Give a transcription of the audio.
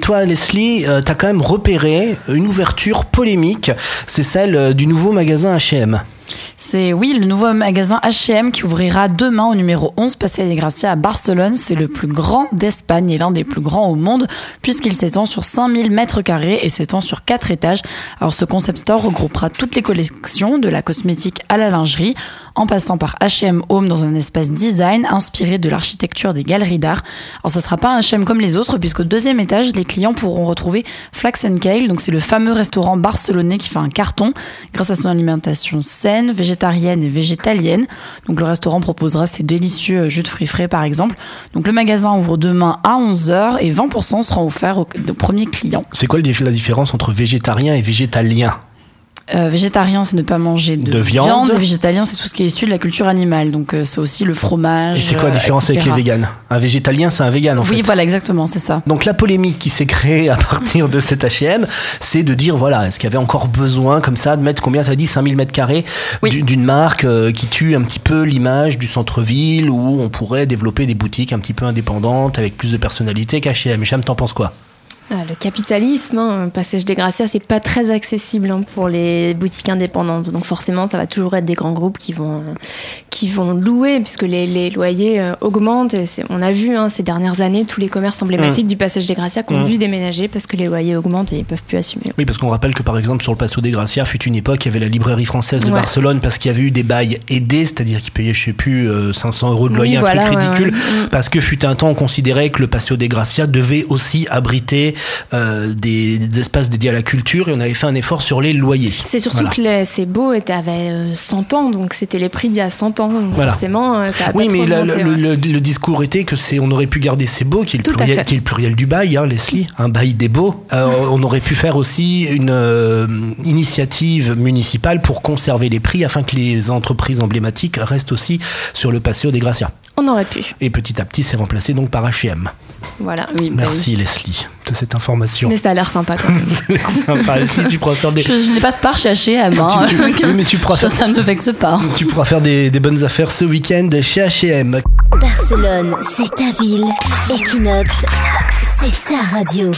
Toi, Leslie, euh, t'as quand même repéré une ouverture polémique, c'est celle euh, du nouveau magasin H&M. C'est oui, le nouveau magasin H&M qui ouvrira demain au numéro 11 Passeig de Gracia à Barcelone. C'est le plus grand d'Espagne et l'un des plus grands au monde puisqu'il s'étend sur 5000 mètres carrés et s'étend sur 4 étages. Alors ce concept store regroupera toutes les collections de la cosmétique à la lingerie en passant par H&M Home dans un espace design inspiré de l'architecture des galeries d'art. Alors ça sera pas un H&M comme les autres puisqu'au deuxième étage, les clients pourront retrouver Flax and Kale. Donc c'est le fameux restaurant barcelonais qui fait un carton grâce à son alimentation saine, végétarienne et végétalienne. Donc le restaurant proposera ses délicieux jus de fruits frais par exemple. Donc le magasin ouvre demain à 11h et 20% seront offerts aux, premiers clients. C'est quoi la différence entre végétarien et végétalien? Euh, végétarien, c'est ne pas manger de, viande. Végétalien, c'est tout ce qui est issu de la culture animale. Donc, euh, c'est aussi le fromage. Et c'est quoi la différence avec les véganes? Un végétalien, c'est un vegan en fait. Oui, voilà, exactement, c'est ça. Donc, la polémique qui s'est créée à partir de cet HM, c'est de dire voilà, est-ce qu'il y avait encore besoin, comme ça, de mettre combien, ça dit 5000 mètres carrés d'une marque euh, qui tue un petit peu l'image du centre-ville où on pourrait développer des boutiques un petit peu indépendantes avec plus de personnalité qu'HM? Cham, t'en penses quoi? Ah, le capitalisme, hein, Passage des Gracias, c'est pas très accessible hein, pour les boutiques indépendantes. Donc forcément, ça va toujours être des grands groupes qui vont, euh, qui vont louer, puisque les, loyers euh, augmentent. on a vu hein, ces dernières années tous les commerces emblématiques mmh. du Passage des Gracias qui ont mmh. vu déménager parce que les loyers augmentent et ils peuvent plus assumer. Oui, parce qu'on rappelle que par exemple sur le Passage des Gracias, fut une époque, il y avait la librairie française de Barcelone parce qu'il y avait eu des bails aidés, c'est-à-dire qu'ils payaient, je sais plus, 500 euh, euros de loyer, un truc ridicule, mmh. parce que fut un temps on considérait que le Passage des Gracias devait aussi abriter euh, des, espaces dédiés à la culture et on avait fait un effort sur les loyers. C'est surtout que ces beaux avaient 100 euh, ans, donc c'était les prix d'il y a 100 ans. Forcément, euh, ça a Oui, mais le, discours était que c'est, on aurait pu garder ces beaux, qui est le, pluriel, qui est le pluriel du bail, hein, Leslie, un bail des beaux. on aurait pu faire aussi une initiative municipale pour conserver les prix afin que les entreprises emblématiques restent aussi sur le Paseo des Gracia. On aurait pu. Et petit à petit, c'est remplacé donc par H&M. Voilà. Oui, bah Merci Leslie de cette information. Mais ça a l'air sympa. Quand même. sympa. Leslie, tu pourras faire des. Je, n'ai pas de part chez H&M. Hein. oui, mais tu pourras ça, me vexe pas. Tu pourras faire des, des bonnes affaires ce week-end chez H&M. Barcelone, c'est ta ville. Equinox, c'est ta radio.